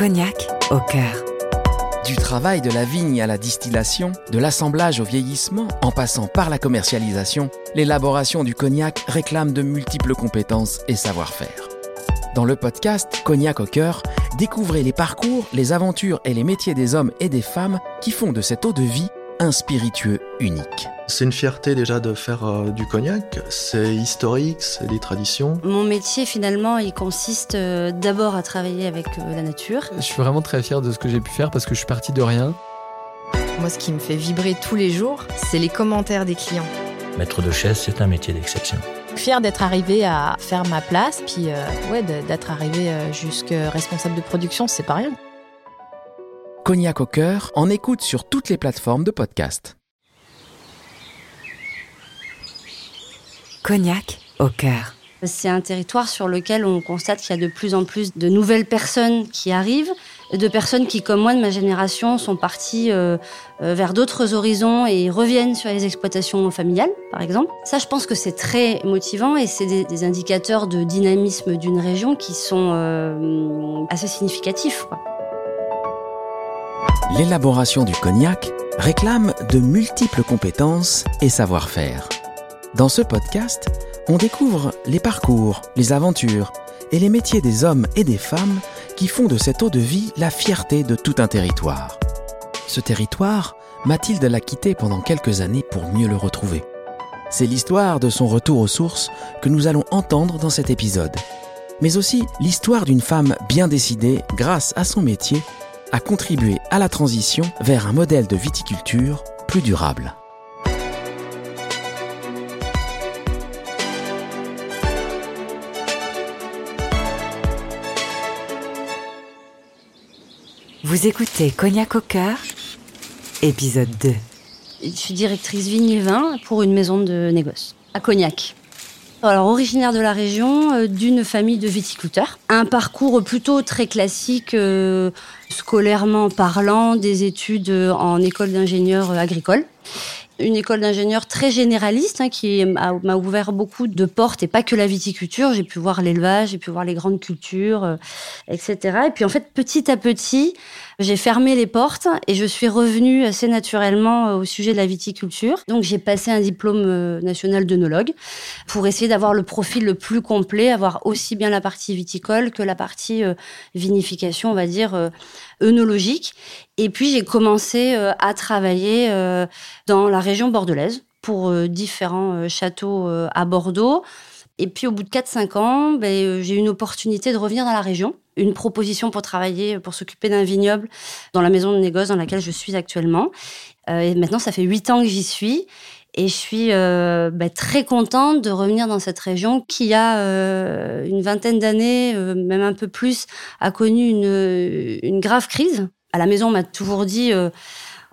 Cognac au cœur. Du travail de la vigne à la distillation, de l'assemblage au vieillissement, en passant par la commercialisation, l'élaboration du cognac réclame de multiples compétences et savoir-faire. Dans le podcast Cognac au cœur, découvrez les parcours, les aventures et les métiers des hommes et des femmes qui font de cette eau de vie un spiritueux unique. C'est une fierté déjà de faire euh, du cognac, c'est historique, c'est des traditions. Mon métier finalement, il consiste euh, d'abord à travailler avec euh, la nature. Je suis vraiment très fier de ce que j'ai pu faire parce que je suis parti de rien. Moi, ce qui me fait vibrer tous les jours, c'est les commentaires des clients. Maître de chaise, c'est un métier d'exception. Fier d'être arrivé à faire ma place, puis ouais, d'être arrivé jusque responsable de production, c'est pas rien. Cognac au cœur, en écoute sur toutes les plateformes de podcast. Cognac au cœur. C'est un territoire sur lequel on constate qu'il y a de plus en plus de nouvelles personnes qui arrivent, de personnes qui, comme moi de ma génération, sont parties euh, euh, vers d'autres horizons et reviennent sur les exploitations familiales, par exemple. Ça, je pense que c'est très motivant et c'est des, indicateurs de dynamisme d'une région qui sont euh, assez significatifs. L'élaboration du cognac réclame de multiples compétences et savoir-faire. Dans ce podcast, on découvre les parcours, les aventures et les métiers des hommes et des femmes qui font de cette eau de vie la fierté de tout un territoire. Ce territoire, Mathilde l'a quitté pendant quelques années pour mieux le retrouver. C'est l'histoire de son retour aux sources que nous allons entendre dans cet épisode, mais aussi l'histoire d'une femme bien décidée, grâce à son métier, à contribuer à la transition vers un modèle de viticulture plus durable. Vous écoutez Cognac au cœur, épisode 2. Je suis directrice vigne et vin pour une maison de négoce à Cognac. Alors originaire de la région, euh, d'une famille de viticulteurs. Un parcours plutôt très classique, euh, scolairement parlant, des études en école d'ingénieur agricole une école d'ingénieur très généraliste hein, qui m'a ouvert beaucoup de portes et pas que la viticulture. J'ai pu voir l'élevage, j'ai pu voir les grandes cultures, euh, etc. Et puis en fait, petit à petit, j'ai fermé les portes et je suis revenue assez naturellement euh, au sujet de la viticulture. Donc j'ai passé un diplôme euh, national d'œnologue pour essayer d'avoir le profil le plus complet, avoir aussi bien la partie viticole que la partie vinification, on va dire œnologique. Et puis j'ai commencé euh, à travailler euh, dans la région bordelaise pour euh, différents châteaux à Bordeaux. Et puis au bout de 4-5 ans, ben, j'ai eu une opportunité de revenir dans la région, une proposition pour travailler, pour s'occuper d'un vignoble dans la maison de négoce dans laquelle je suis actuellement. et maintenant, ça fait 8 ans que j'y suis. Et je suis ben, très contente de revenir dans cette région qui a une vingtaine d'années, même un peu plus, a connu une, grave crise à la maison, on m'a toujours dit euh,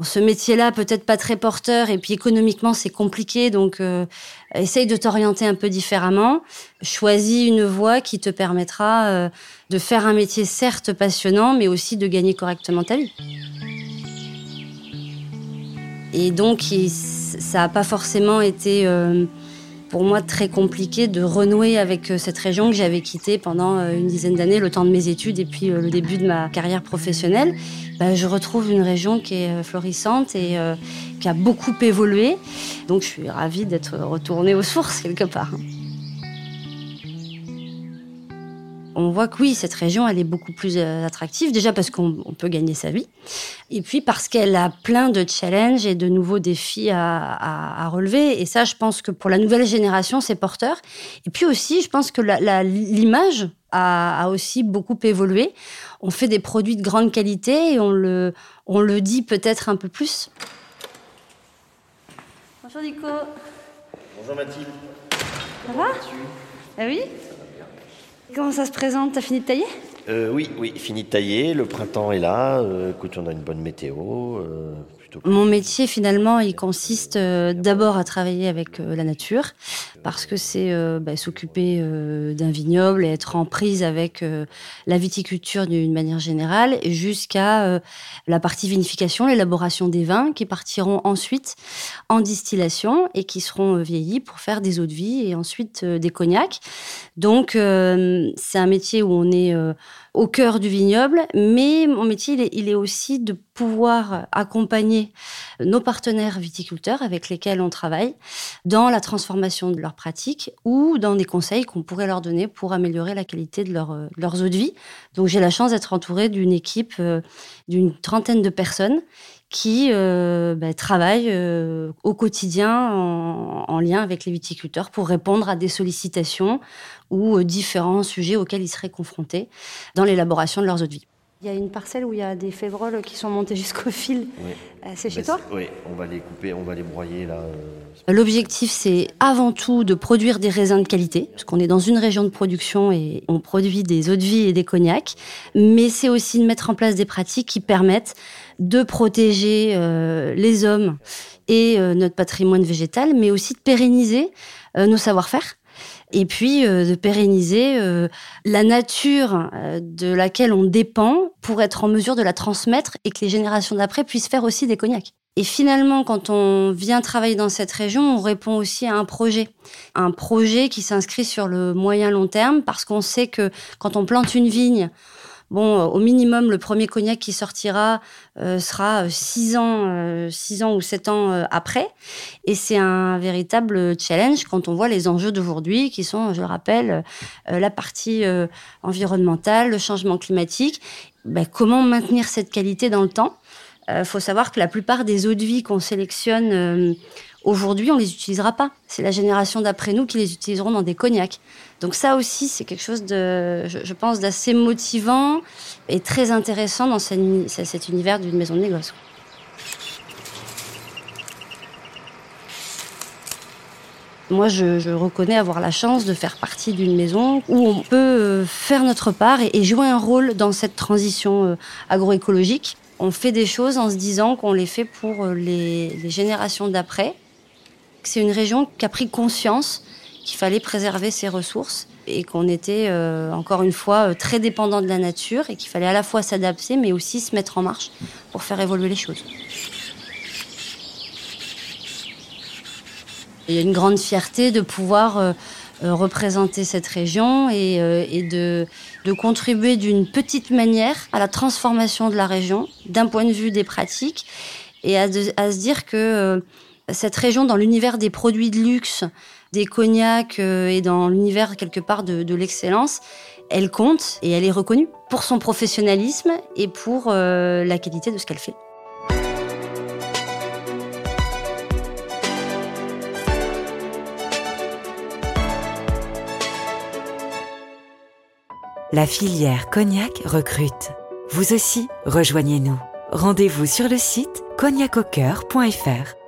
ce métier-là peut-être pas très porteur et puis économiquement c'est compliqué, donc euh, essaye de t'orienter un peu différemment. Choisis une voie qui te permettra euh, de faire un métier certes passionnant, mais aussi de gagner correctement ta vie. Et donc ça n'a pas forcément été pour moi très compliqué de renouer avec euh, cette région que j'avais quittée pendant euh, une dizaine d'années, le temps de mes études et puis euh, le début de ma carrière professionnelle. Bah, je retrouve une région qui est florissante et qui a beaucoup évolué. Donc je suis ravie d'être retournée aux sources quelque part on voit que oui, cette région, elle est beaucoup plus euh, attractive, déjà parce qu'on peut gagner sa vie, et puis parce qu'elle a plein de challenges et de nouveaux défis à, relever. Et ça, je pense que pour la nouvelle génération, c'est porteur. Et puis aussi, je pense que l'image a, aussi beaucoup évolué. On fait des produits de grande qualité et on le, on le dit peut-être un peu plus. Bonjour Nico. Bonjour Mathilde. Ça va? Ah oui? Comment ça se présente? T'as fini de tailler? Euh, Oui, oui, fini de tailler. Le printemps est là. Euh, écoute, on a une bonne météo. Euh, Mon métier finalement, il consiste euh, d'abord à travailler avec euh, la nature, parce que c'est euh, bah, s'occuper d'un vignoble et être en prise avec la viticulture d'une manière générale, jusqu'à la partie vinification, l'élaboration des vins, qui partiront ensuite en distillation et qui seront vieillis pour faire des eaux de vie et ensuite des cognacs. Donc c'est un métier où on est au cœur du vignoble, mais mon métier, il est aussi de pouvoir accompagner nos partenaires viticulteurs avec lesquels on travaille dans la transformation de leurs pratiques ou dans des conseils qu'on pourrait leur donner pour améliorer la qualité de, euh, leurs eaux de vie. Donc j'ai la chance d'être entourée d'une équipe euh, d'une trentaine de personnes qui euh, bah, travaillent au quotidien en, en lien avec les viticulteurs pour répondre à des sollicitations ou différents sujets auxquels ils seraient confrontés dans l'élaboration de leurs eaux de vie. Il y a une parcelle où il y a des févroles qui sont montés jusqu'au fil. Oui. Euh, C'est chez Bah, toi Oui, on va les couper, on va les broyer là. euh, L'objectif, c'est avant tout de produire des raisins de qualité, parce qu'on est dans une région de production et on produit des eaux de vie et des cognacs, mais c'est aussi de mettre en place des pratiques qui permettent de protéger euh, les hommes et euh, notre patrimoine végétal, mais aussi de pérenniser euh, nos savoir-faire. Et puis euh, de pérenniser euh, la nature euh, de laquelle on dépend pour être en mesure de la transmettre et que les générations d'après puissent faire aussi des cognacs. Et finalement, quand on vient travailler dans cette région, on répond aussi à un projet. Un projet qui s'inscrit sur le moyen long terme parce qu'on sait que quand on plante une vigne, bon, euh, au minimum, le premier cognac qui sortira euh, sera 6 ans, euh, six ans ou 7 ans euh, après. Et c'est un véritable challenge quand on voit les enjeux d'aujourd'hui qui sont, je le rappelle, euh, la partie euh, environnementale, le changement climatique. Ben, comment maintenir cette qualité dans le temps? Il faut savoir que la plupart des eaux de vie qu'on sélectionne euh, aujourd'hui, on les utilisera pas. C'est la génération d'après nous qui les utiliseront dans des cognacs. Donc ça aussi, c'est quelque chose de, je, pense, d'assez motivant et très intéressant dans cet, uni- cet univers d'une maison de négoce. Moi, je, reconnais avoir la chance de faire partie d'une maison où on peut euh, faire notre part et, jouer un rôle dans cette transition euh, agroécologique. On fait des choses en se disant qu'on les fait pour euh, les générations d'après. C'est une région qui a pris conscience qu'il fallait préserver ses ressources et qu'on était, euh, encore une fois, euh, très dépendant de la nature et qu'il fallait à la fois s'adapter mais aussi se mettre en marche pour faire évoluer les choses. Il y a une grande fierté de pouvoir euh, représenter cette région et, de, contribuer d'une petite manière à la transformation de la région, d'un point de vue des pratiques, et à, se dire que cette région, dans l'univers des produits de luxe, des cognacs euh, et dans l'univers quelque part de, l'excellence, elle compte et elle est reconnue pour son professionnalisme et pour euh, la qualité de ce qu'elle fait. La filière Cognac recrute. Vous aussi, rejoignez-nous. Rendez-vous sur le site cognacaucoeur.fr.